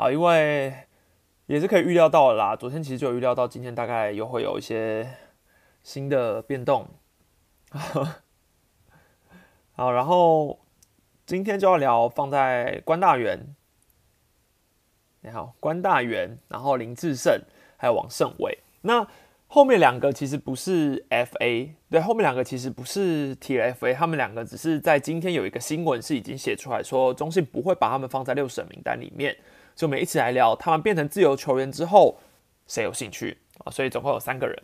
好，因为也是可以预料到的啦。昨天其实就有预料到，今天大概又会有一些新的变动。好，然后今天就要聊放在关大元。你好，关大元，然后林志胜，还有王胜伟。那后面两个其实不是 FA，对，后面两个其实不是 TFA，他们两个只是在今天有一个新闻是已经写出来说，中信不会把他们放在六十人名单里面。就我们一起来聊，他们变成自由球员之后，谁有兴趣啊？所以总共有三个人。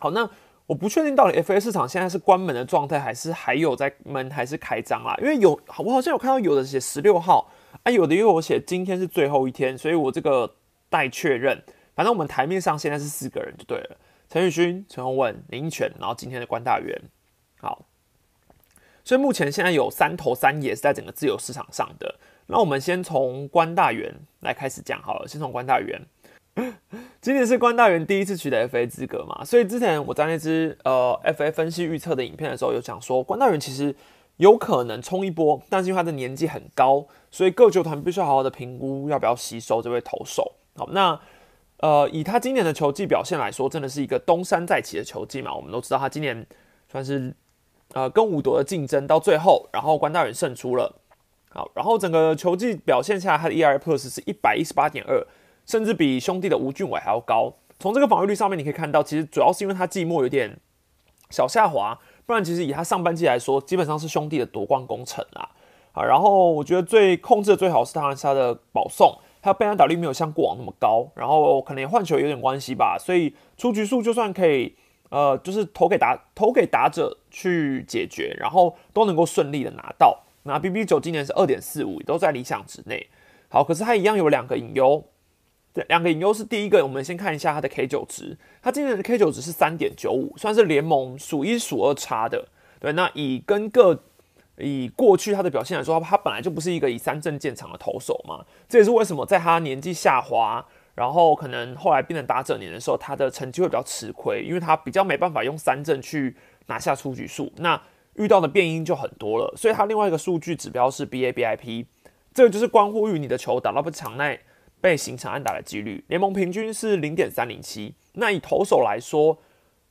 好，那我不确定到底 FA 市场现在是关门的状态，还是还有在门，还是开张啦？因为有我好像有看到有的写十六号。啊，有的因为我写今天是最后一天，所以我这个待确认。反正我们台面上现在是四个人就对了：陈宇勋、陈宏文、林权，然后今天的关大元。好，所以目前现在有三头三野是在整个自由市场上的。那我们先从关大元来开始讲好了。先从关大元，今年是关大元第一次取得 FA 资格嘛？所以之前我在那支呃 FA 分析预测的影片的时候，有讲说关大元其实。有可能冲一波，但是因为他的年纪很高，所以各球团必须要好好的评估要不要吸收这位投手。好，那呃，以他今年的球技表现来说，真的是一个东山再起的球技嘛？我们都知道他今年算是呃跟五夺的竞争到最后，然后关大元胜出了。好，然后整个球技表现下来，他的 ERA Plus 是一百一十八点二，甚至比兄弟的吴俊伟还要高。从这个防御率上面，你可以看到，其实主要是因为他季末有点小下滑。不然，其实以他上半季来说，基本上是兄弟的夺冠功臣啊！啊，然后我觉得最控制的最好是当然是他的保送，还有贝安打率没有像过往那么高，然后可能也换球有点关系吧，所以出局数就算可以，呃，就是投给打投给打者去解决，然后都能够顺利的拿到。那 B B 九今年是二点四五，都在理想值内。好，可是它一样有两个隐忧。两个隐忧是第一个，我们先看一下它的 K 九值，它今年的 K 九值是三点九五，算是联盟数一数二差的。对，那以跟各以过去他的表现来说，他本来就不是一个以三振见长的投手嘛，这也是为什么在他年纪下滑，然后可能后来变成打者年的时候，他的成绩会比较吃亏，因为他比较没办法用三振去拿下出局数，那遇到的变音就很多了。所以他另外一个数据指标是 BABIP，这个就是关乎于你的球打到不场内。被形成安打的几率，联盟平均是零点三零七。那以投手来说，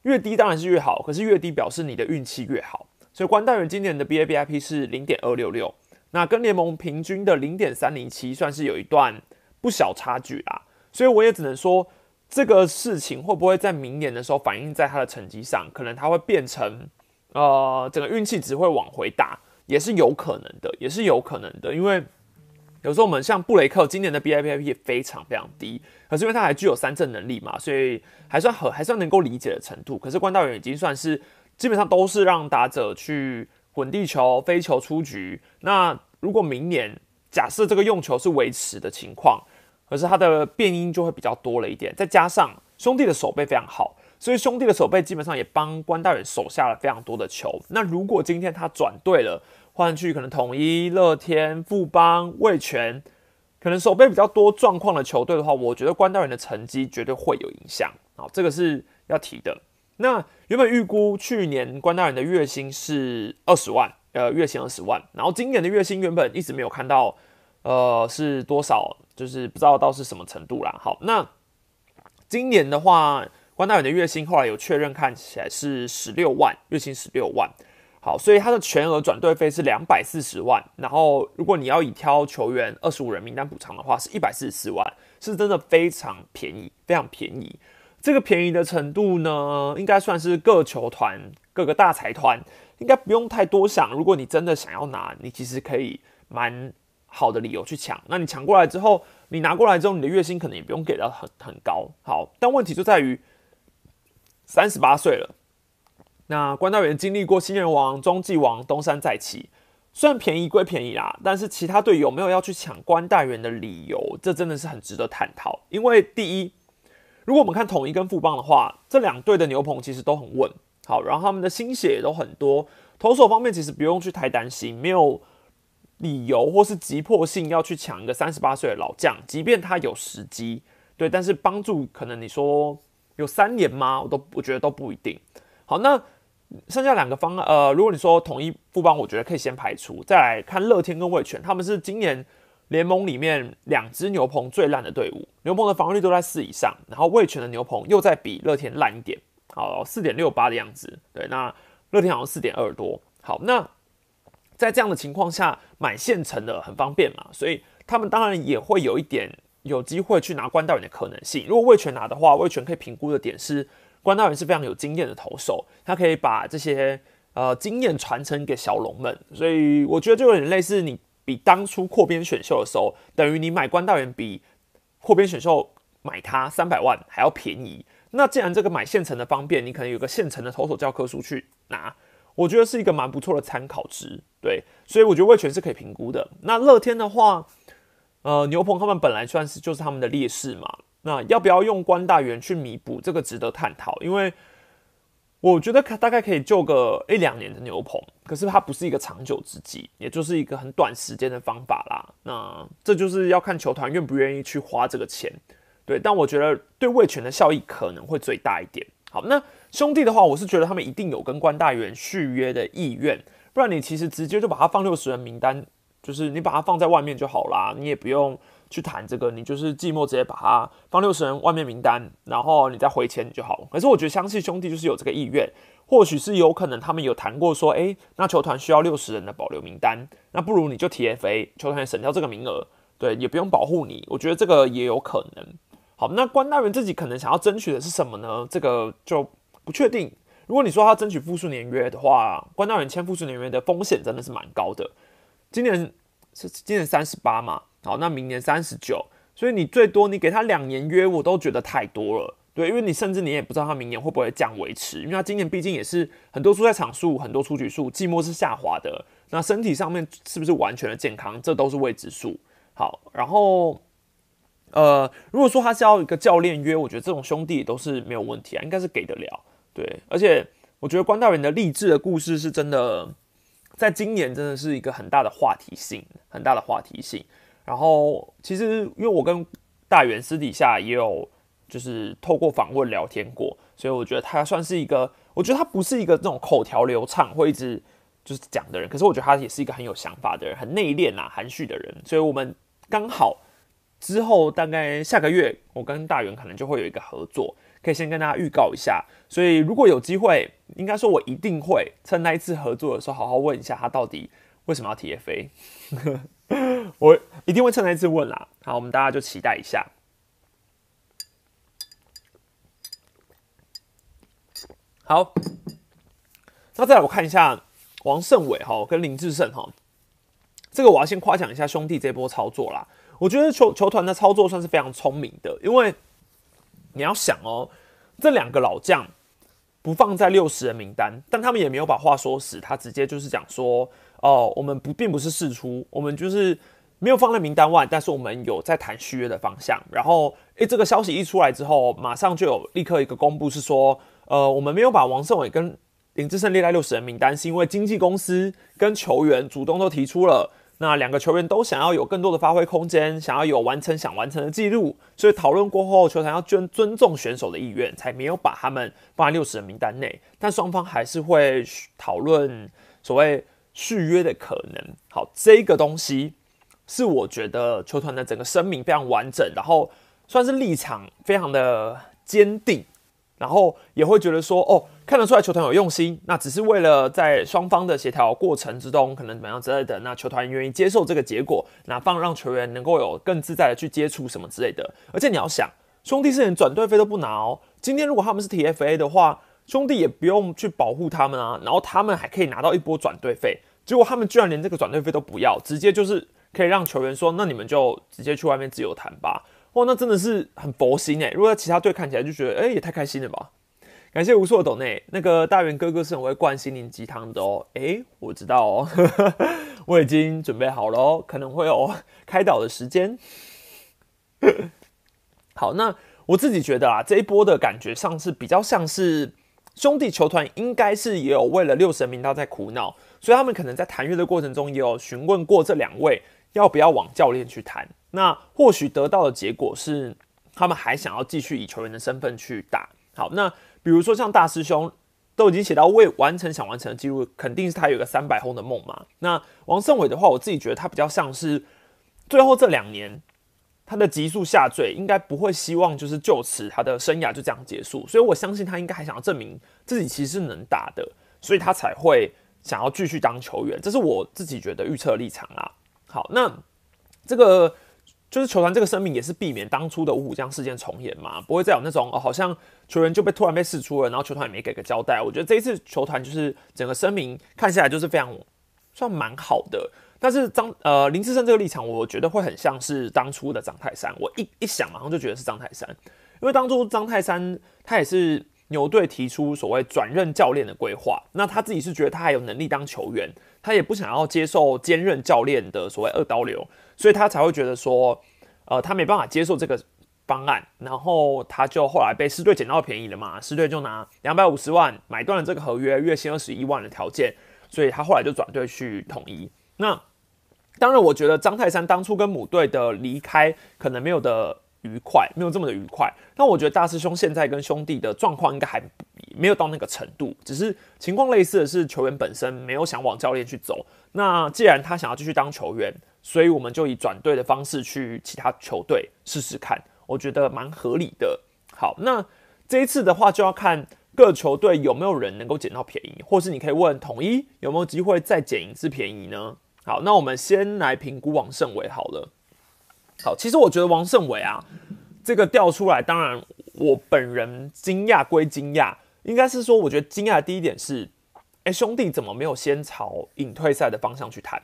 越低当然是越好，可是越低表示你的运气越好。所以关大元今年的 BABIP 是零点二六六，那跟联盟平均的零点三零七算是有一段不小差距啦。所以我也只能说，这个事情会不会在明年的时候反映在他的成绩上，可能他会变成呃整个运气只会往回打，也是有可能的，也是有可能的，因为。有时候我们像布雷克今年的 BIPIP 非常非常低，可是因为他还具有三振能力嘛，所以还算很还算能够理解的程度。可是关道远已经算是基本上都是让打者去滚地球、飞球出局。那如果明年假设这个用球是维持的情况，可是他的变音就会比较多了一点。再加上兄弟的手背非常好，所以兄弟的手背基本上也帮关大远守下了非常多的球。那如果今天他转对了，换去可能统一、乐天、富邦、味全，可能守背比较多状况的球队的话，我觉得关大人的成绩绝对会有影响好，这个是要提的。那原本预估去年关大人的月薪是二十万，呃，月薪二十万，然后今年的月薪原本一直没有看到，呃，是多少，就是不知道到是什么程度啦。好，那今年的话，关大人的月薪后来有确认，看起来是十六万，月薪十六万。好，所以他的全额转队费是两百四十万，然后如果你要以挑球员二十五人名单补偿的话，是一百四十四万，是真的非常便宜，非常便宜。这个便宜的程度呢，应该算是各球团、各个大财团应该不用太多想。如果你真的想要拿，你其实可以蛮好的理由去抢。那你抢过来之后，你拿过来之后，你的月薪可能也不用给到很很高。好，但问题就在于三十八岁了。那关大元经历过新人王、中继王、东山再起，虽然便宜归便宜啦，但是其他队有没有要去抢关大元的理由？这真的是很值得探讨。因为第一，如果我们看统一跟富邦的话，这两队的牛棚其实都很稳，好，然后他们的新血也都很多，投手方面其实不用去太担心，没有理由或是急迫性要去抢一个三十八岁的老将，即便他有时机，对，但是帮助可能你说有三年吗？我都我觉得都不一定。好，那。剩下两个方案，呃，如果你说统一富邦，我觉得可以先排除，再来看乐天跟味全，他们是今年联盟里面两支牛棚最烂的队伍，牛棚的防御率都在四以上，然后味全的牛棚又在比乐天烂一点，好四点六八的样子。对，那乐天好像四点二多。好，那在这样的情况下买现成的很方便嘛，所以他们当然也会有一点有机会去拿关大元的可能性。如果味全拿的话，味全可以评估的点是关大元是非常有经验的投手，他可以把这些呃经验传承给小龙们，所以我觉得就有点类似你。比当初扩编选秀的时候，等于你买关大元比扩编选秀买它三百万还要便宜。那既然这个买现成的方便，你可能有个现成的投手教科书去拿，我觉得是一个蛮不错的参考值。对，所以我觉得味全是可以评估的。那乐天的话，呃，牛棚他们本来算是就是他们的劣势嘛，那要不要用关大元去弥补这个值得探讨，因为。我觉得大概可以救个一两年的牛棚，可是它不是一个长久之计，也就是一个很短时间的方法啦。那这就是要看球团愿不愿意去花这个钱，对。但我觉得对味全的效益可能会最大一点。好，那兄弟的话，我是觉得他们一定有跟关大元续约的意愿，不然你其实直接就把他放六十人名单，就是你把它放在外面就好啦，你也不用。去谈这个，你就是寂寞直接把它放六十人外面名单，然后你再回钱就好。可是我觉得相信兄弟就是有这个意愿，或许是有可能他们有谈过说，哎，那球团需要六十人的保留名单，那不如你就 TFA，球团省掉这个名额，对，也不用保护你。我觉得这个也有可能。好，那关大元自己可能想要争取的是什么呢？这个就不确定。如果你说他争取复数年约的话，关大元签复数年约的风险真的是蛮高的。今年是今年三十八嘛？好，那明年三十九，所以你最多你给他两年约，我都觉得太多了。对，因为你甚至你也不知道他明年会不会降维持，因为他今年毕竟也是很多出赛场数、很多出局数，季末是下滑的。那身体上面是不是完全的健康，这都是未知数。好，然后呃，如果说他是要一个教练约，我觉得这种兄弟都是没有问题啊，应该是给得了。对，而且我觉得关大元的励志的故事是真的，在今年真的是一个很大的话题性，很大的话题性。然后其实，因为我跟大元私底下也有就是透过访问聊天过，所以我觉得他算是一个，我觉得他不是一个这种口条流畅会一直就是讲的人，可是我觉得他也是一个很有想法的人，很内敛啊、含蓄的人。所以我们刚好之后大概下个月，我跟大元可能就会有一个合作，可以先跟大家预告一下。所以如果有机会，应该说我一定会趁那一次合作的时候，好好问一下他到底为什么要 TFA。我一定会趁那一次问啦。好，我们大家就期待一下。好，那再来我看一下王胜伟哈跟林志胜哈，这个我要先夸奖一下兄弟这波操作啦。我觉得球球团的操作算是非常聪明的，因为你要想哦，这两个老将不放在六十人名单，但他们也没有把话说死，他直接就是讲说。哦，我们不并不是试出，我们就是没有放在名单外，但是我们有在谈续约的方向。然后，诶，这个消息一出来之后，马上就有立刻一个公布，是说，呃，我们没有把王胜伟跟林志胜列在六十人名单，是因为经纪公司跟球员主动都提出了，那两个球员都想要有更多的发挥空间，想要有完成想完成的记录，所以讨论过后，球团要尊尊重选手的意愿，才没有把他们放在六十人名单内。但双方还是会讨论所谓。续约的可能，好，这个东西是我觉得球团的整个声明非常完整，然后算是立场非常的坚定，然后也会觉得说，哦，看得出来球团有用心，那只是为了在双方的协调过程之中，可能怎么样之类的，那球团愿意接受这个结果，哪放让球员能够有更自在的去接触什么之类的。而且你要想，兄弟是连转队费都不拿哦，今天如果他们是 TFA 的话。兄弟也不用去保护他们啊，然后他们还可以拿到一波转队费。结果他们居然连这个转队费都不要，直接就是可以让球员说：“那你们就直接去外面自由谈吧。”哇，那真的是很佛心哎！如果在其他队看起来就觉得，哎，也太开心了吧！感谢无数的懂内，那个大元哥哥是很会灌心灵鸡汤的哦。哎，我知道哦，我已经准备好了哦，可能会有开导的时间。好，那我自己觉得啊，这一波的感觉上是比较像是。兄弟球团应该是也有为了六神名刀在苦恼，所以他们可能在谈约的过程中也有询问过这两位要不要往教练去谈。那或许得到的结果是，他们还想要继续以球员的身份去打。好，那比如说像大师兄都已经写到未完成想完成的记录，肯定是他有个三百轰的梦嘛。那王胜伟的话，我自己觉得他比较像是最后这两年他的急速下坠，应该不会希望就是就此他的生涯就这样结束，所以我相信他应该还想要证明自己其实是能打的，所以他才会想要继续当球员，这是我自己觉得预测立场啦。好，那这个。就是球团这个声明也是避免当初的五虎将事件重演嘛，不会再有那种哦，好像球员就被突然被释出了，然后球团也没给个交代。我觉得这一次球团就是整个声明看下来就是非常算蛮好的。但是张呃林志胜这个立场，我觉得会很像是当初的张泰山。我一一想马上就觉得是张泰山，因为当初张泰山他也是牛队提出所谓转任教练的规划，那他自己是觉得他还有能力当球员，他也不想要接受兼任教练的所谓二刀流。所以他才会觉得说，呃，他没办法接受这个方案，然后他就后来被狮队捡到便宜了嘛，狮队就拿两百五十万买断了这个合约，月薪二十一万的条件，所以他后来就转队去统一。那当然，我觉得张泰山当初跟母队的离开可能没有的愉快，没有这么的愉快。那我觉得大师兄现在跟兄弟的状况应该还没有到那个程度，只是情况类似的是球员本身没有想往教练去走。那既然他想要继续当球员，所以我们就以转队的方式去其他球队试试看，我觉得蛮合理的。好，那这一次的话就要看各球队有没有人能够捡到便宜，或是你可以问统一有没有机会再捡一次便宜呢？好，那我们先来评估王胜伟好了。好，其实我觉得王胜伟啊，这个调出来，当然我本人惊讶归惊讶，应该是说我觉得惊讶的第一点是，哎，兄弟怎么没有先朝隐退赛的方向去谈？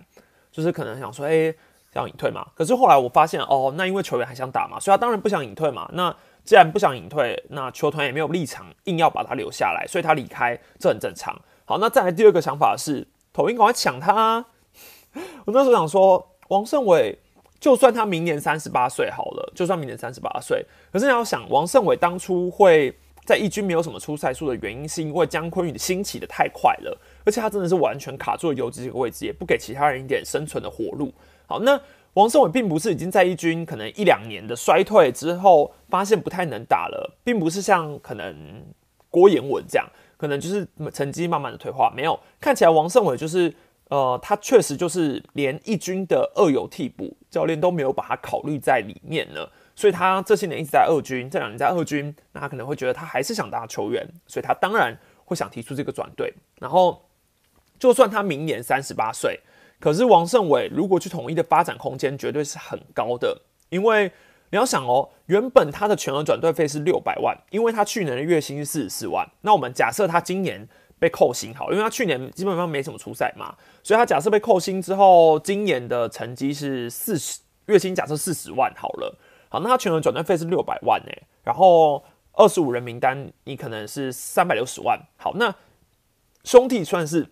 就是可能想说，哎，想隐退嘛。可是后来我发现，哦，那因为球员还想打嘛，所以他当然不想隐退嘛。那既然不想隐退，那球团也没有立场硬要把他留下来，所以他离开，这很正常。好，那再来第二个想法是，投音赶快抢他。我那时候想说，王胜伟，就算他明年三十八岁好了，就算明年三十八岁，可是你要想，王胜伟当初会在一军没有什么出赛数的原因，是因为姜昆宇兴起的太快了。而且他真的是完全卡住了游击这个位置，也不给其他人一点生存的活路。好，那王胜伟并不是已经在一军可能一两年的衰退之后，发现不太能打了，并不是像可能郭彦文这样，可能就是成绩慢慢的退化。没有，看起来王胜伟就是呃，他确实就是连一军的二游替补教练都没有把他考虑在里面呢，所以他这些年一直在二军，这两年在二军，那他可能会觉得他还是想当球员，所以他当然会想提出这个转队，然后。就算他明年三十八岁，可是王胜伟如果去统一的发展空间绝对是很高的，因为你要想哦，原本他的全额转队费是六百万，因为他去年的月薪是四十四万。那我们假设他今年被扣薪好，因为他去年基本上没什么出赛嘛，所以他假设被扣薪之后，今年的成绩是四十月薪，假设四十万好了。好，那他全额转队费是六百万呢，然后二十五人名单你可能是三百六十万。好，那兄弟算是。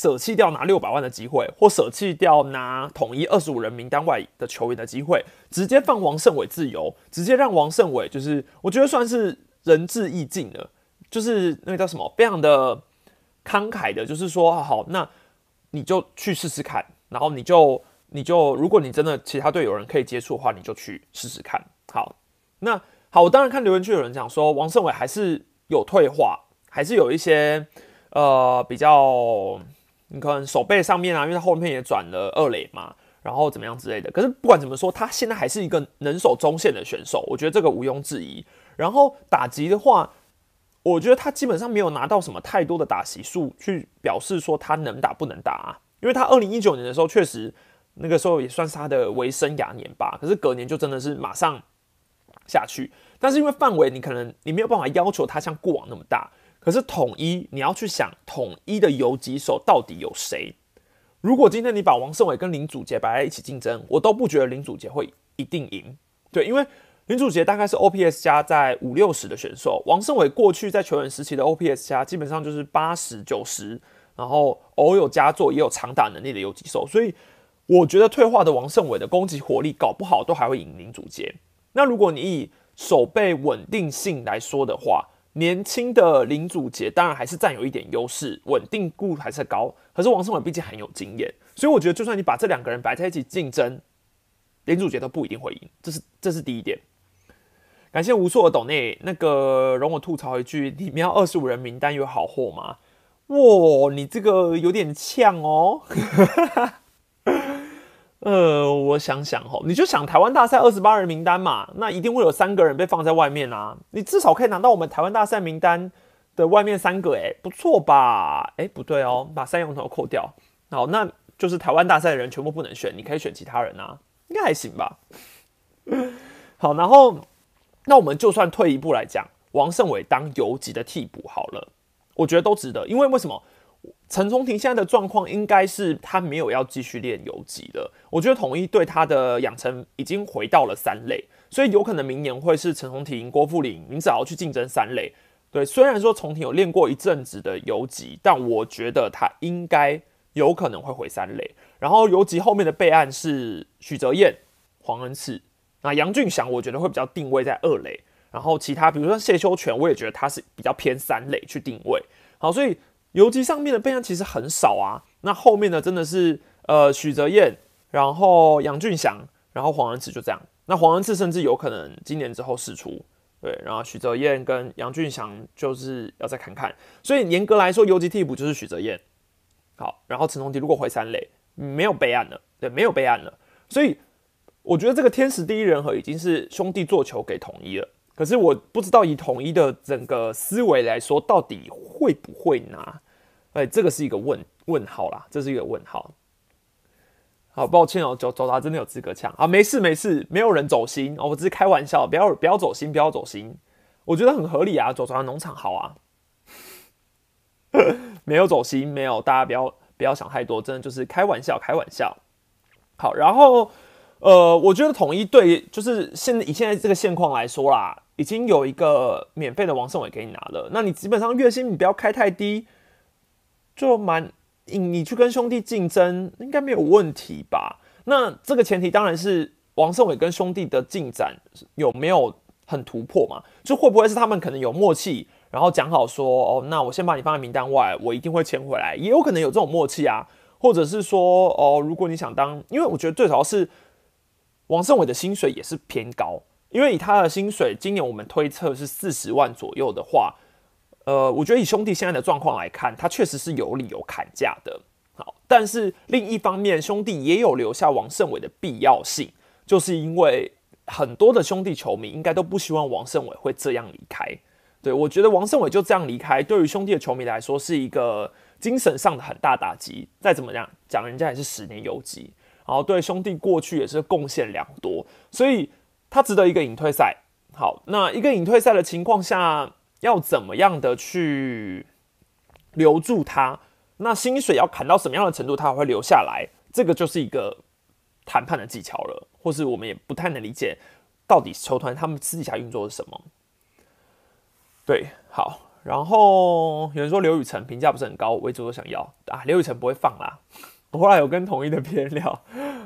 舍弃掉拿六百万的机会，或舍弃掉拿统一二十五人名单外的球员的机会，直接放王胜伟自由，直接让王胜伟就是我觉得算是仁至义尽了，就是那个叫什么，非常的慷慨的，就是说好，那你就去试试看，然后你就你就如果你真的其他队有人可以接触的话，你就去试试看。好，那好，我当然看留言区有人讲说王胜伟还是有退化，还是有一些呃比较。你可能手背上面啊，因为他后面也转了二垒嘛，然后怎么样之类的。可是不管怎么说，他现在还是一个能守中线的选手，我觉得这个毋庸置疑。然后打击的话，我觉得他基本上没有拿到什么太多的打席数，去表示说他能打不能打啊。因为他二零一九年的时候，确实那个时候也算是他的维生涯年吧。可是隔年就真的是马上下去。但是因为范围，你可能你没有办法要求他像过往那么大。可是统一，你要去想统一的游击手到底有谁？如果今天你把王胜伟跟林祖杰摆在一起竞争，我都不觉得林祖杰会一定赢。对，因为林祖杰大概是 OPS 加在五六十的选手，王胜伟过去在球员时期的 OPS 加基本上就是八十九十，然后偶有佳作，也有长打能力的游击手，所以我觉得退化的王胜伟的攻击火力搞不好都还会赢林祖杰。那如果你以守备稳定性来说的话，年轻的林祖杰当然还是占有一点优势，稳定度还是高。可是王胜伟毕竟很有经验，所以我觉得就算你把这两个人摆在一起竞争，林祖杰都不一定会赢。这是这是第一点。感谢无数的董内，那个容我吐槽一句：你们要二十五人名单有好货吗？哇，你这个有点呛哦。呃，我想想哦，你就想台湾大赛二十八人名单嘛，那一定会有三个人被放在外面啊。你至少可以拿到我们台湾大赛名单的外面三个，哎，不错吧？哎，不对哦，把三羊头扣掉，好，那就是台湾大赛的人全部不能选，你可以选其他人啊，应该还行吧？好，然后那我们就算退一步来讲，王胜伟当游击的替补好了，我觉得都值得，因为为什么？陈崇廷现在的状况应该是他没有要继续练游击了。我觉得统一对他的养成已经回到了三垒，所以有可能明年会是陈崇廷、郭富林、你只要去竞争三垒。对，虽然说崇廷有练过一阵子的游击，但我觉得他应该有可能会回三垒。然后游击后面的备案是许哲彦、黄恩赐，那杨俊祥我觉得会比较定位在二垒。然后其他比如说谢修全，我也觉得他是比较偏三垒去定位。好，所以。游击上面的备案其实很少啊，那后面呢真的是呃许泽彦，然后杨俊祥，然后黄仁赐就这样。那黄仁赐甚至有可能今年之后试出，对，然后许泽彦跟杨俊祥就是要再看看。所以严格来说，游击替补就是许泽彦。好，然后陈同迪如果回三垒，没有备案了，对，没有备案了。所以我觉得这个天时地利人和已经是兄弟做球给统一了。可是我不知道以统一的整个思维来说，到底会不会拿？哎，这个是一个问问号啦，这是一个问号。好，抱歉哦，走走他真的有资格抢啊？没事没事，没有人走心哦，我只是开玩笑，不要不要走心，不要走心，我觉得很合理啊，走走农场好啊，没有走心，没有，大家不要不要想太多，真的就是开玩笑，开玩笑。好，然后呃，我觉得统一对，就是现在以现在这个现况来说啦。已经有一个免费的王胜伟给你拿了，那你基本上月薪你不要开太低，就蛮你你去跟兄弟竞争应该没有问题吧？那这个前提当然是王胜伟跟兄弟的进展有没有很突破嘛？就会不会是他们可能有默契，然后讲好说哦，那我先把你放在名单外，我一定会签回来，也有可能有这种默契啊，或者是说哦，如果你想当，因为我觉得最主要是王胜伟的薪水也是偏高。因为以他的薪水，今年我们推测是四十万左右的话，呃，我觉得以兄弟现在的状况来看，他确实是有理由砍价的。好，但是另一方面，兄弟也有留下王胜伟的必要性，就是因为很多的兄弟球迷应该都不希望王胜伟会这样离开。对我觉得王胜伟就这样离开，对于兄弟的球迷来说是一个精神上的很大打击。再怎么样讲，人家也是十年游击，然后对兄弟过去也是贡献良多，所以。他值得一个隐退赛。好，那一个隐退赛的情况下，要怎么样的去留住他？那薪水要砍到什么样的程度，他会留下来？这个就是一个谈判的技巧了，或是我们也不太能理解，到底球团他们私底下运作是什么？对，好。然后有人说刘雨辰评价不是很高，我一直都想要啊。刘雨辰不会放啦。我后来有跟统一的别人聊，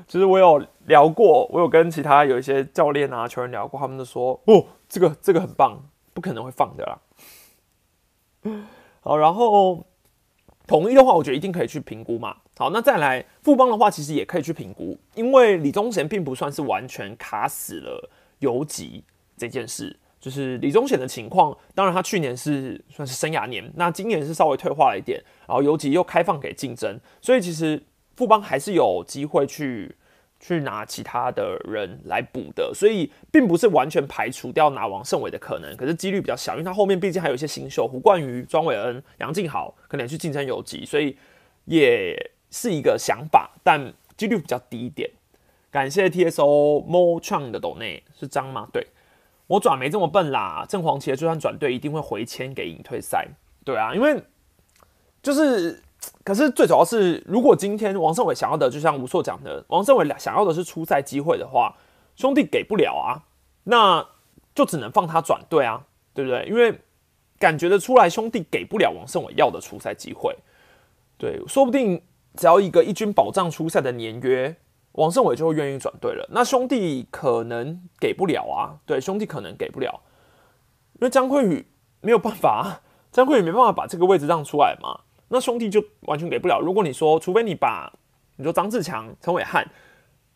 就是我有聊过，我有跟其他有一些教练啊、球员聊过，他们都说哦，这个这个很棒，不可能会放的啦。好，然后统一的话，我觉得一定可以去评估嘛。好，那再来富邦的话，其实也可以去评估，因为李宗贤并不算是完全卡死了游击这件事，就是李宗贤的情况，当然他去年是算是生涯年，那今年是稍微退化了一点，然后游击又开放给竞争，所以其实。富邦还是有机会去去拿其他的人来补的，所以并不是完全排除掉拿王胜伟的可能，可是几率比较小，因为他后面毕竟还有一些新秀，胡冠宇、庄伟恩、杨敬豪可能去竞争游击，所以也是一个想法，但几率比较低一点。感谢 T S O Mo Chang 的斗内是张吗？对我转没这么笨啦，正黄旗就算转队一定会回签给隐退赛，对啊，因为就是。可是最主要是，如果今天王胜伟想要的，就像吴硕讲的，王胜伟想要的是出赛机会的话，兄弟给不了啊，那就只能放他转队啊，对不对？因为感觉得出来，兄弟给不了王胜伟要的出赛机会，对，说不定只要一个一军保障出赛的年约，王胜伟就会愿意转队了。那兄弟可能给不了啊，对，兄弟可能给不了，因为张坤宇没有办法，张坤宇没办法把这个位置让出来嘛。那兄弟就完全给不了。如果你说，除非你把你说张志强、陈伟汉，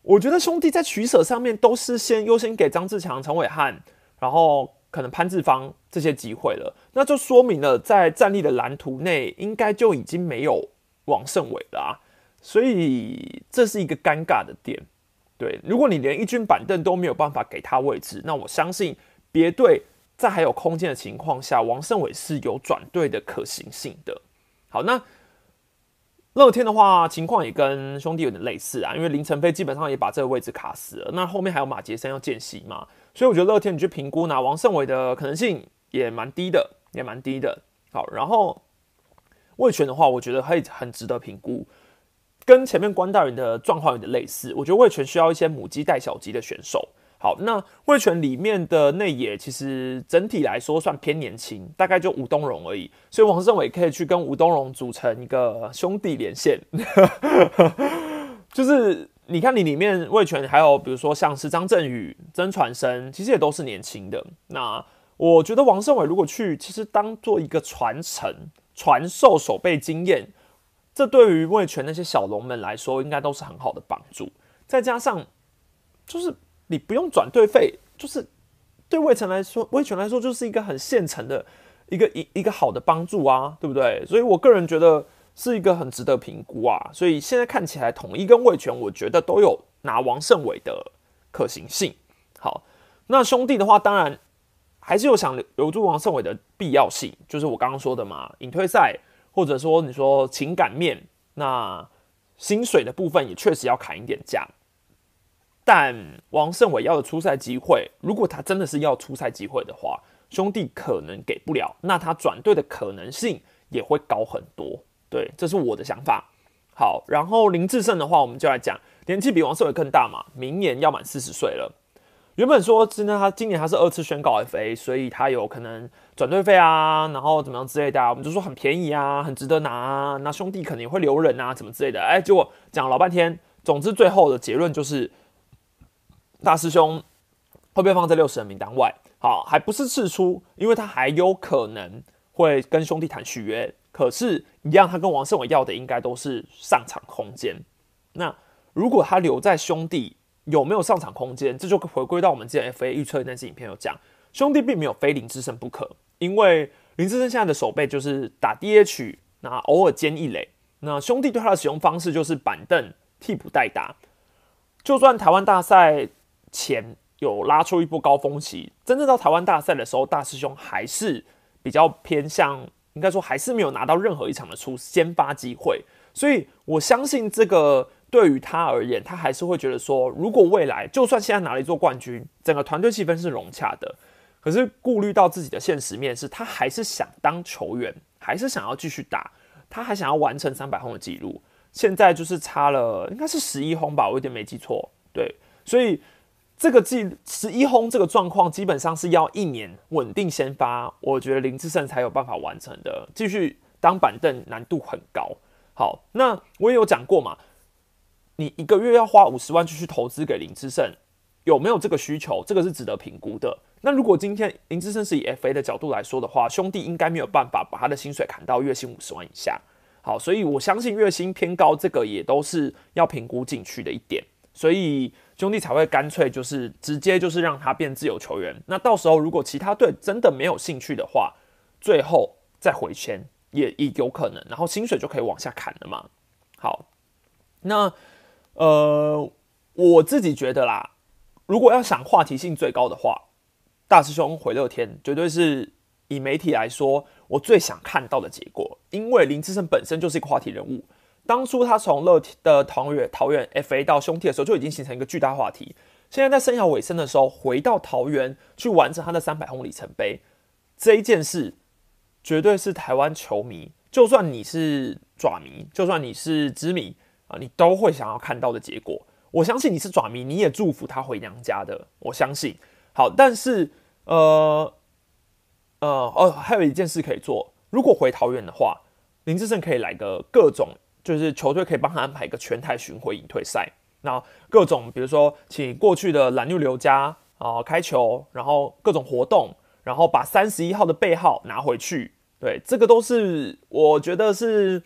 我觉得兄弟在取舍上面都是先优先给张志强、陈伟汉，然后可能潘志芳这些机会了。那就说明了在战力的蓝图内，应该就已经没有王胜伟了啊。所以这是一个尴尬的点。对，如果你连一军板凳都没有办法给他位置，那我相信别队在还有空间的情况下，王胜伟是有转队的可行性的。好，那乐天的话，情况也跟兄弟有点类似啊，因为林晨飞基本上也把这个位置卡死了，那后面还有马杰森要见习嘛，所以我觉得乐天你去评估拿王胜伟的可能性也蛮低的，也蛮低的。好，然后魏权的话，我觉得可很值得评估。跟前面关大人的状况有点类似，我觉得魏权需要一些母鸡带小鸡的选手。好，那魏权里面的内野其实整体来说算偏年轻，大概就吴东荣而已，所以王胜伟可以去跟吴东荣组成一个兄弟连线。就是你看你里面魏权还有比如说像是张振宇、曾传生，其实也都是年轻的。那我觉得王胜伟如果去，其实当做一个传承、传授手背经验。这对于魏权那些小龙们来说，应该都是很好的帮助。再加上，就是你不用转队费，就是对魏晨来说，魏晨来说就是一个很现成的一个一一个好的帮助啊，对不对？所以我个人觉得是一个很值得评估啊。所以现在看起来，统一跟魏权，我觉得都有拿王胜伟的可行性。好，那兄弟的话，当然还是有想留住王胜伟的必要性，就是我刚刚说的嘛，隐退赛。或者说，你说情感面，那薪水的部分也确实要砍一点价。但王胜伟要的出赛机会，如果他真的是要出赛机会的话，兄弟可能给不了，那他转队的可能性也会高很多。对，这是我的想法。好，然后林志胜的话，我们就来讲，年纪比王胜伟更大嘛，明年要满四十岁了。原本说，真的，他今年他是二次宣告 FA，所以他有可能转队费啊，然后怎么样之类的，我们就说很便宜啊，很值得拿啊。那兄弟肯定会留人啊，怎么之类的。哎，结果讲了老半天，总之最后的结论就是，大师兄会被放在六十人名单外。好，还不是次出，因为他还有可能会跟兄弟谈续约。可是，一样，他跟王胜伟要的应该都是上场空间。那如果他留在兄弟，有没有上场空间？这就回归到我们之前 FA 预测那支影片有讲，兄弟并没有非林志胜不可，因为林志胜现在的手背就是打 DH，那偶尔兼一垒。那兄弟对他的使用方式就是板凳替补代打。就算台湾大赛前有拉出一波高峰期，真正到台湾大赛的时候，大师兄还是比较偏向，应该说还是没有拿到任何一场的出先发机会。所以我相信这个。对于他而言，他还是会觉得说，如果未来就算现在拿了一座冠军，整个团队气氛是融洽的，可是顾虑到自己的现实面，是他还是想当球员，还是想要继续打，他还想要完成三百轰的记录。现在就是差了，应该是十一轰吧，我有点没记错。对，所以这个记十一轰这个状况，基本上是要一年稳定先发，我觉得林志胜才有办法完成的。继续当板凳难度很高。好，那我也有讲过嘛。你一个月要花五十万继续投资给林志胜，有没有这个需求？这个是值得评估的。那如果今天林志胜是以 FA 的角度来说的话，兄弟应该没有办法把他的薪水砍到月薪五十万以下。好，所以我相信月薪偏高，这个也都是要评估进去的一点。所以兄弟才会干脆就是直接就是让他变自由球员。那到时候如果其他队真的没有兴趣的话，最后再回签也也有可能，然后薪水就可以往下砍了嘛。好，那。呃，我自己觉得啦，如果要想话题性最高的话，大师兄回乐天绝对是以媒体来说我最想看到的结果，因为林志胜本身就是一个话题人物。当初他从乐天的桃园桃园 FA 到兄弟的时候，就已经形成一个巨大话题。现在在生涯尾声的时候，回到桃园去完成他的三百公里程碑，这一件事绝对是台湾球迷，就算你是爪迷，就算你是知迷。啊，你都会想要看到的结果。我相信你是爪迷，你也祝福他回娘家的。我相信。好，但是呃呃哦，还有一件事可以做。如果回桃园的话，林志胜可以来个各种，就是球队可以帮他安排一个全台巡回引退赛。那各种，比如说请过去的蓝六刘家啊开球，然后各种活动，然后把三十一号的背号拿回去。对，这个都是我觉得是。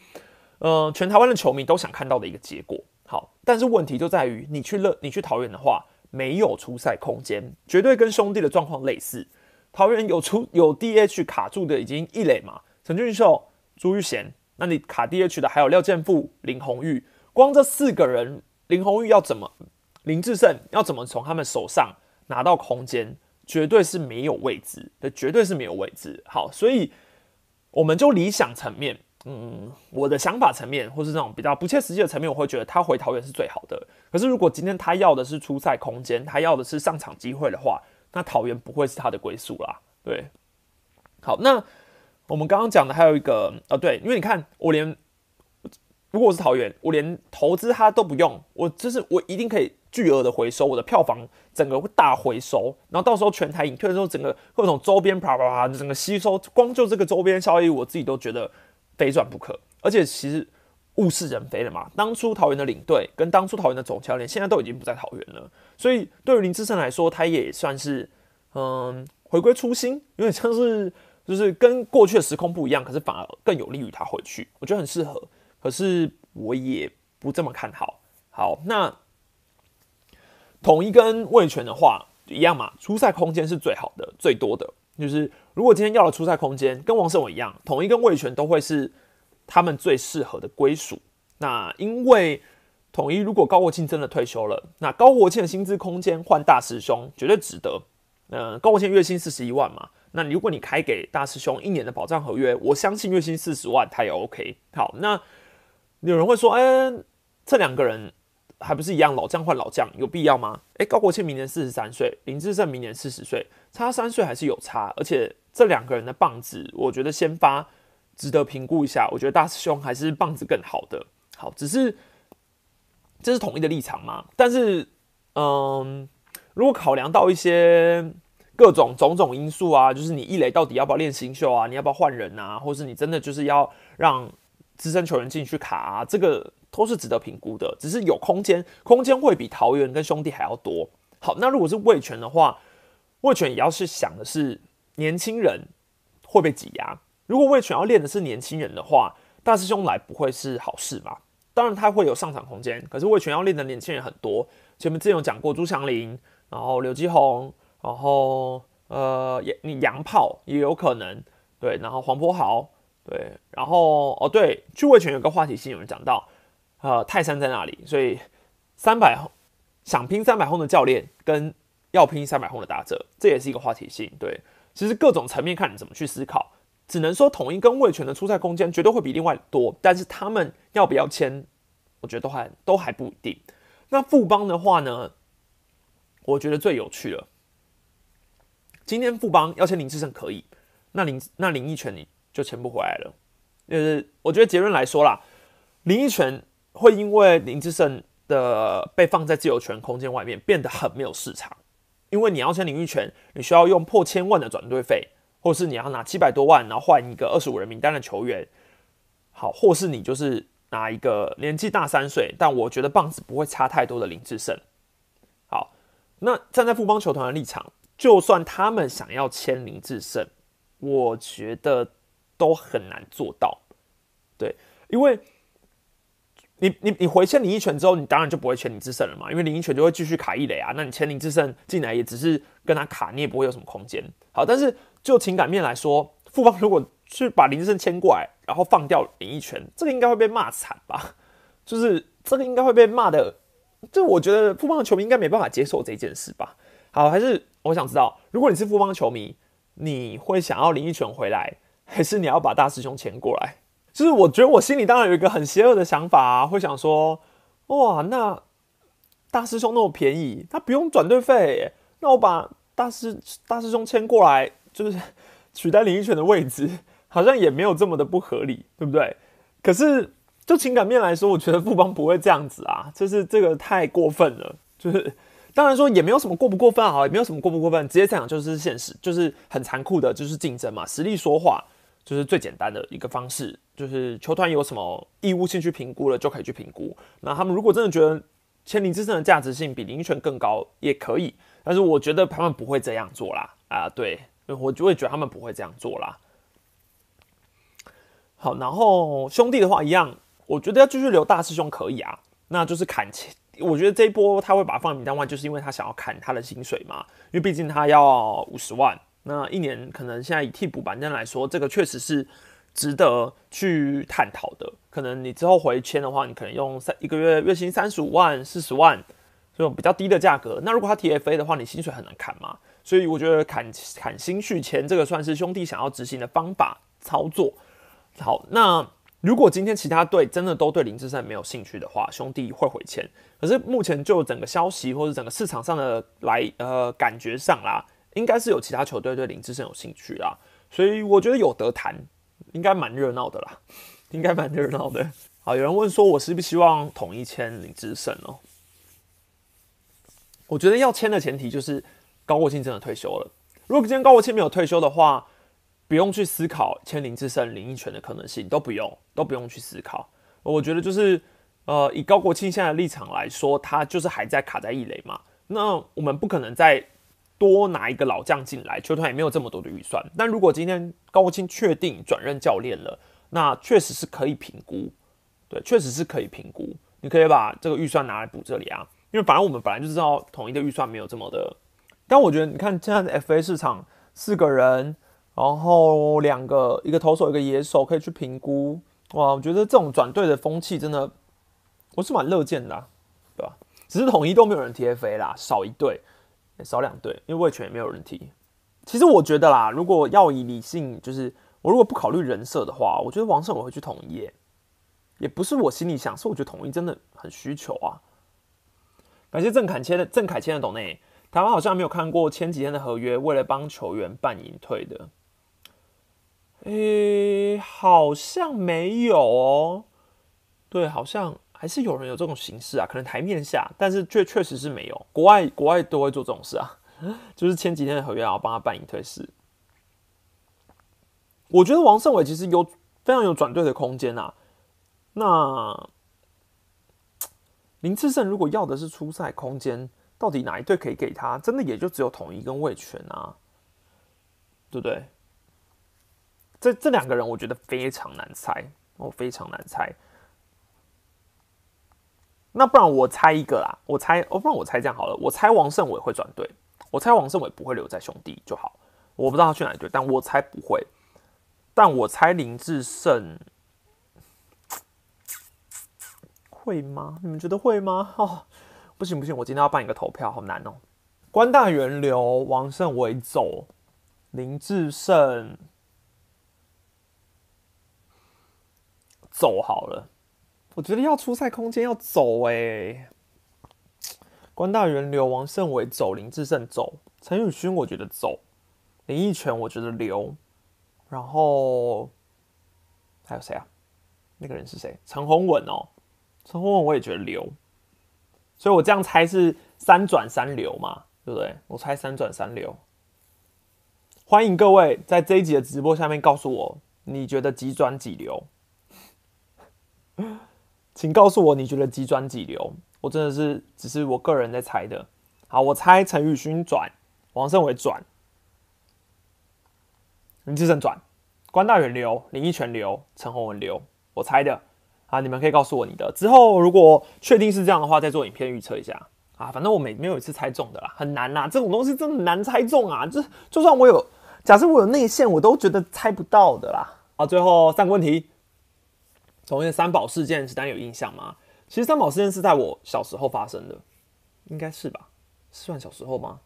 嗯，全台湾的球迷都想看到的一个结果。好，但是问题就在于，你去乐，你去桃园的话，没有出赛空间，绝对跟兄弟的状况类似。桃园有出有 DH 卡住的已经一垒嘛，陈俊秀、朱玉贤，那你卡 DH 的还有廖健富、林红玉，光这四个人，林红玉要怎么，林志胜要怎么从他们手上拿到空间，绝对是没有位置，对，绝对是没有位置。好，所以我们就理想层面，嗯，我的想法层面，或是那种比较不切实际的层面，我会觉得他回桃园是最好的。可是如果今天他要的是出赛空间，他要的是上场机会的话，那桃园不会是他的归宿啦。对，好，那我们刚刚讲的还有一个，呃，对，因为你看我连。如果我是桃园，我连投资它都不用，我就是我一定可以巨额的回收我的票房，整个大回收，然后到时候全台影退的时候，整个各种周边啪啪啪，整个吸收，光就这个周边效益，我自己都觉得非赚不可。而且其实物是人非了嘛，当初桃园的领队跟当初桃园的总教练，现在都已经不在桃园了，所以对于林志胜来说，他也算是嗯回归初心，有点像是就是跟过去的时空不一样，可是反而更有利于他回去，我觉得很适合。可是我也不这么看好。好，那统一跟魏权的话一样嘛，出赛空间是最好的、最多的。就是如果今天要了出赛空间跟王胜伟一样，统一跟魏权都会是他们最适合的归属。那因为统一如果高国庆真的退休了，那高国庆的薪资空间换大师兄绝对值得。嗯，高国庆月薪四十一万嘛，那如果你开给大师兄一年的保障合约，我相信月薪四十万他也 OK。好，那。有人会说：“哎，这两个人还不是一样老将换老将，有必要吗？”哎，高国庆明年四十三岁，林志胜明年四十岁，差三岁还是有差。而且这两个人的棒子，我觉得先发值得评估一下。我觉得大师兄还是棒子更好的。好，只是这是统一的立场嘛？但是，嗯，如果考量到一些各种种种因素啊，就是你一垒到底要不要练新秀啊？你要不要换人啊？或是你真的就是要让？资深球员进去卡啊，这个都是值得评估的。只是有空间，空间会比桃园跟兄弟还要多。好，那如果是魏权的话，魏权也要是想的是年轻人会被挤压。如果魏权要练的是年轻人的话，大师兄来不会是好事嘛？当然他会有上场空间，可是魏权要练的年轻人很多。前面之前有讲过朱祥林，然后刘基宏，然后呃，你洋炮也有可能对，然后黄波豪。对，然后哦，对，去味权有个话题性，有人讲到，呃，泰山在那里，所以三百想拼三百轰的教练跟要拼三百轰的打者，这也是一个话题性。对，其实各种层面看你怎么去思考，只能说统一跟味权的出赛空间绝对会比另外多，但是他们要不要签，我觉得都还都还不一定。那富邦的话呢，我觉得最有趣了。今天富邦要签林志胜可以，那林那林奕泉你？就签不回来了。呃，我觉得结论来说啦，林奕泉会因为林志胜的被放在自由权空间外面，变得很没有市场。因为你要签林奕泉，你需要用破千万的转队费，或是你要拿七百多万，然后换一个二十五人名单的球员。好，或是你就是拿一个年纪大三岁，但我觉得棒子不会差太多的林志胜。好，那站在富邦球团的立场，就算他们想要签林志胜，我觉得。都很难做到，对，因为你你你回签林一拳之后，你当然就不会签林志胜了嘛，因为林一拳就会继续卡一垒啊，那你签林志胜进来也只是跟他卡，你也不会有什么空间。好，但是就情感面来说，富邦如果去把林志胜签过来，然后放掉林一拳，这个应该会被骂惨吧？就是这个应该会被骂的，就我觉得富邦的球迷应该没办法接受这件事吧？好，还是我想知道，如果你是富邦球迷，你会想要林奕泉回来？还是你要把大师兄牵过来？就是我觉得我心里当然有一个很邪恶的想法啊，会想说：哇，那大师兄那么便宜，他不用转队费，那我把大师大师兄牵过来，就是取代林奕泉的位置，好像也没有这么的不合理，对不对？可是就情感面来说，我觉得富邦不会这样子啊，就是这个太过分了。就是当然说也没有什么过不过分啊，也没有什么过不过分，直接讲就是现实，就是很残酷的，就是竞争嘛，实力说话。就是最简单的一个方式，就是球团有什么义务性去评估了，就可以去评估。那他们如果真的觉得千里之胜的价值性比林权更高，也可以。但是我觉得他们不会这样做啦。啊，对，我就会觉得他们不会这样做啦。好，然后兄弟的话一样，我觉得要继续留大师兄可以啊。那就是砍钱，我觉得这一波他会把放名单外，就是因为他想要砍他的薪水嘛，因为毕竟他要五十万。那一年可能现在以替补板凳来说，这个确实是值得去探讨的。可能你之后回签的话，你可能用三一个月月薪三十五万、四十万这种比较低的价格。那如果他 TFA 的话，你薪水很难砍嘛。所以我觉得砍 砍薪续签这个算是兄弟想要执行的方法操作。好，那如果今天其他队真的都对林志胜没有兴趣的话，兄弟会回签。可是目前就整个消息或者整个市场上的来呃感觉上啦，应该是有其他球队对林志胜有兴趣啦。所以我觉得有得谈，应该蛮热闹的啦，应该蛮热闹的。好，有人问说我是不是希望统一签林志胜哦？我觉得要签的前提就是。高国庆真的退休了。如果今天高国庆没有退休的话，不用去思考签林志胜、林奕泉的可能性，都不用，都不用去思考。我觉得就是，呃，以高国庆现在的立场来说，他就是还在卡在一垒嘛。那我们不可能再多拿一个老将进来，球团也没有这么多的预算。但如果今天高国庆确定转任教练了，那确实是可以评估，对，确实是可以评估。你可以把这个预算拿来补这里啊，因为反正我们本来就知道统一的预算没有这么的。但我觉得，你看现在的 FA 市场，四个人，然后两个，一个投手，一个野手，可以去评估。哇，我觉得这种转队的风气真的，我是蛮乐见的，对吧？只是统一都没有人踢 FA 啦，少一队，少两队，因为魏权也没有人踢。其实我觉得啦，如果要以理性，就是我如果不考虑人设的话，我觉得王胜我会去统一，也不是我心里想，是我觉得统一真的很需求啊。感谢郑凯谦的郑凯谦的董内。台湾好像没有看过前几天的合约，为了帮球员办隐退的，诶，好像没有哦。对，好像还是有人有这种形式啊，可能台面下，但是确确实是没有。国外国外都会做这种事啊，就是前几天的合约，然后帮他办隐退式。我觉得王胜伟其实有非常有转队的空间啊。那林志胜如果要的是出赛空间。到底哪一队可以给他？真的也就只有统一跟魏权啊，对不对？这这两个人我觉得非常难猜，哦，非常难猜。那不然我猜一个啦，我猜哦，不然我猜这样好了，我猜王胜伟会转队，我猜王胜伟不会留在兄弟就好。我不知道他去哪队，但我猜不会。但我猜林志胜 会吗？你们觉得会吗？哦。不行不行，我今天要办一个投票，好难哦。关大元留，王胜伟走，林志胜走好了。我觉得要出赛空间要走哎。关大元留，王胜伟走，林志胜走，陈宇勋我觉得走，林奕泉我觉得留，然后还有谁啊？那个人是谁？陈宏文哦，陈宏文我也觉得留。所以我这样猜是三转三流嘛，对不对？我猜三转三流。欢迎各位在这一集的直播下面告诉我，你觉得几转几流？请告诉我你觉得几转几流？我真的是只是我个人在猜的。好，我猜陈宇勋转，王胜伟转，林志胜转，关大远流，林奕泉流，陈宏文流，我猜的。啊！你们可以告诉我你的之后，如果确定是这样的话，再做影片预测一下啊。反正我每没有一次猜中的啦，很难呐，这种东西真的难猜中啊。就就算我有，假设我有内线，我都觉得猜不到的啦。好，最后三个问题，从那三宝事件，是大家有印象吗？其实三宝事件是在我小时候发生的，应该是吧？是算小时候吗？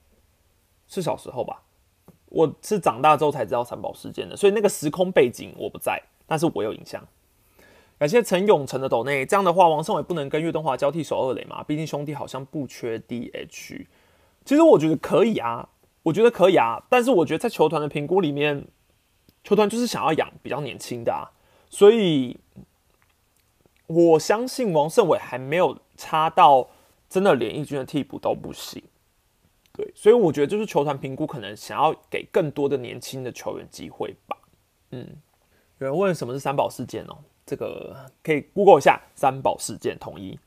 是小时候吧？我是长大之后才知道三宝事件的，所以那个时空背景我不在，但是我有印象。感谢陈永成的抖内，这样的话，王胜伟不能跟岳东华交替守二垒吗？毕竟兄弟好像不缺 DH。其实我觉得可以啊，我觉得可以啊。但是我觉得在球团的评估里面，球团就是想要养比较年轻的啊，所以我相信王胜伟还没有差到真的连义军的替补都不行。对，所以我觉得就是球团评估可能想要给更多的年轻的球员机会吧。嗯，有人问什么是三宝事件哦？这个可以 Google 一下三宝事件统一，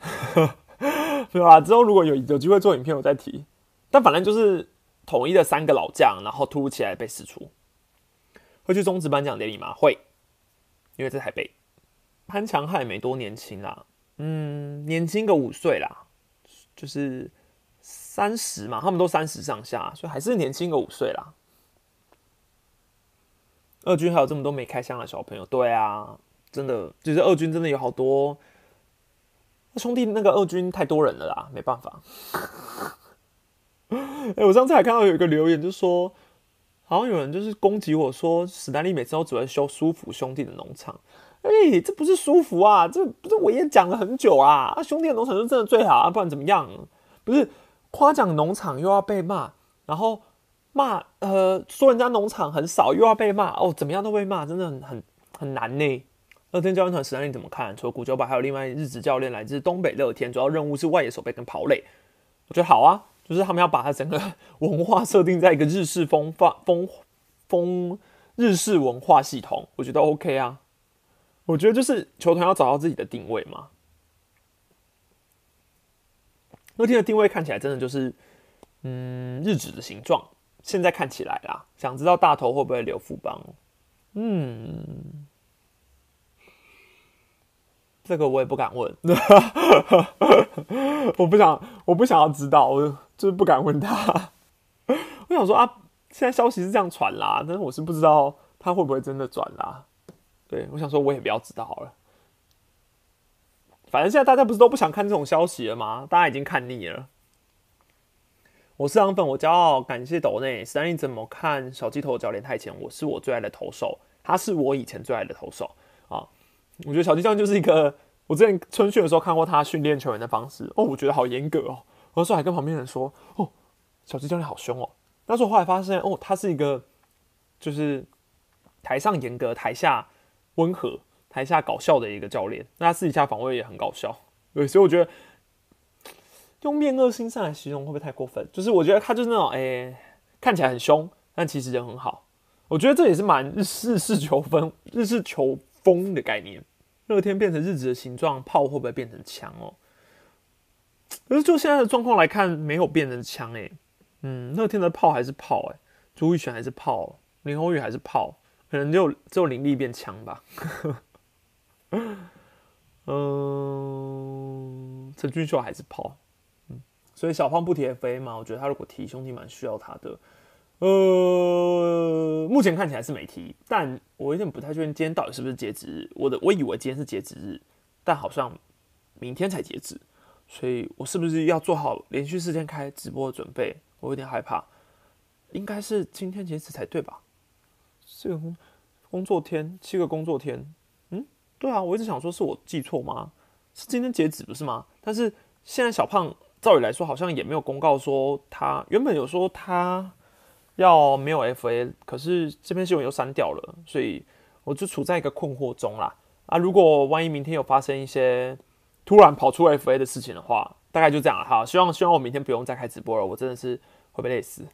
对吧？之后如果有有机会做影片，我再提。但反正就是统一的三个老将，然后突如其来被释出。会去中职颁奖典礼吗？会，因为在台北。潘强汉没多年轻啦，嗯，年轻个五岁啦，就是三十嘛，他们都三十上下，所以还是年轻个五岁啦。二军还有这么多没开箱的小朋友，对啊，真的就是二军真的有好多兄弟，那个二军太多人了啦，没办法。哎，我上次还看到有一个留言，就说好像有人就是攻击我说史丹利每次都只会修舒服兄弟的农场，哎，这不是舒服啊，这不是我也讲了很久啊，啊兄弟的农场是真的最好啊，不然怎么样？不是夸奖农场又要被骂，然后。骂呃说人家农场很少又要被骂哦怎么样都被骂真的很很很难呢。乐天教练团实战你怎么看？除了古九百还有另外日职教练来自东北乐天，主要任务是外野手背跟跑垒。我觉得好啊，就是他们要把它整个文化设定在一个日式风范风风日式文化系统，我觉得 OK 啊。我觉得就是球团要找到自己的定位嘛。乐天的定位看起来真的就是嗯日职的形状。现在看起来啦，想知道大头会不会留副邦？嗯，这个我也不敢问，我不想，我不想要知道，我就是不敢问他。我想说啊，现在消息是这样传啦，但是我是不知道他会不会真的转啦。对，我想说我也不要知道好了。反正现在大家不是都不想看这种消息了吗？大家已经看腻了。我是杨粉，我骄傲，感谢斗内。三林怎么看小鸡头教练太前？我是我最爱的投手，他是我以前最爱的投手啊。我觉得小鸡教练就是一个，我之前春训的时候看过他训练球员的方式哦，我觉得好严格哦。我那时候还跟旁边人说哦，小鸡教练好凶哦。但是我后来发现哦，他是一个就是台上严格，台下温和，台下搞笑的一个教练。那他私底下访问也很搞笑，对，所以我觉得。用面恶心善来形容会不会太过分？就是我觉得他就是那种，哎，看起来很凶，但其实人很好。我觉得这也是蛮日式球风、日式球风的概念。乐天变成日子的形状，炮会不会变成枪哦？可是就现在的状况来看，没有变成枪哎。嗯，乐天的炮还是炮哎，朱玉璇还是炮，林宏宇还是炮，可能就只有林立变强吧。嗯，陈俊秀还是跑。嗯。所以小胖不提 FA 嘛？我觉得他如果提，兄弟蛮需要他的。呃，目前看起来是没提，但我有点不太确定今天到底是不是截止日。我的我以为今天是截止日，但好像明天才截止，所以我是不是要做好连续四天开直播的准备？我有点害怕，应该是今天截止才对吧？这个工工作天七个工作天，嗯，对啊，我一直想说是我记错吗？是今天截止不是吗？但是现在小胖。照理来说，好像也没有公告说他原本有说他要没有 FA，可是这篇新闻又删掉了，所以我就处在一个困惑中啦。啊，如果万一明天有发生一些突然跑出 FA 的事情的话，大概就这样了哈。希望希望我明天不用再开直播了，我真的是会被累死。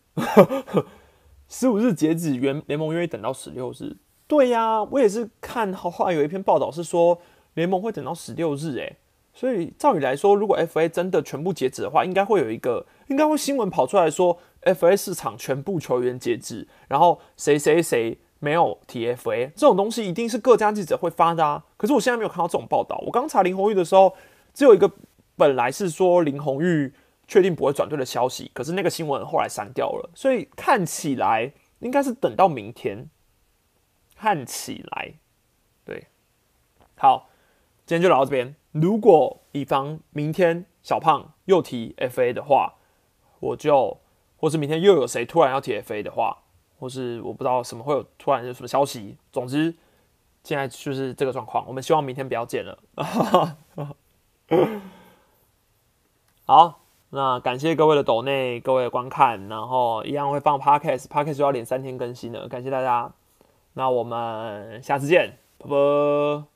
十五日截止，原联盟愿意等到十六日。对呀，我也是看后来有一篇报道是说联盟会等到十六日，诶。所以照理来说，如果 FA 真的全部截止的话，应该会有一个，应该会新闻跑出来说，FA 市场全部球员截止，然后谁谁谁没有 TFA，这种东西一定是各家记者会发的啊。可是我现在没有看到这种报道。我刚查林红玉的时候，只有一个本来是说林红玉确定不会转队的消息，可是那个新闻后来删掉了，所以看起来应该是等到明天。看起来，对，好，今天就聊到这边。如果以防明天小胖又提 FA 的话，我就，或是明天又有谁突然要提 FA 的话，或是我不知道什么会有突然有什么消息，总之现在就是这个状况。我们希望明天不要见了。好，那感谢各位的抖内，各位的观看，然后一样会放 Podcast，Podcast 要连三天更新的，感谢大家。那我们下次见，拜拜。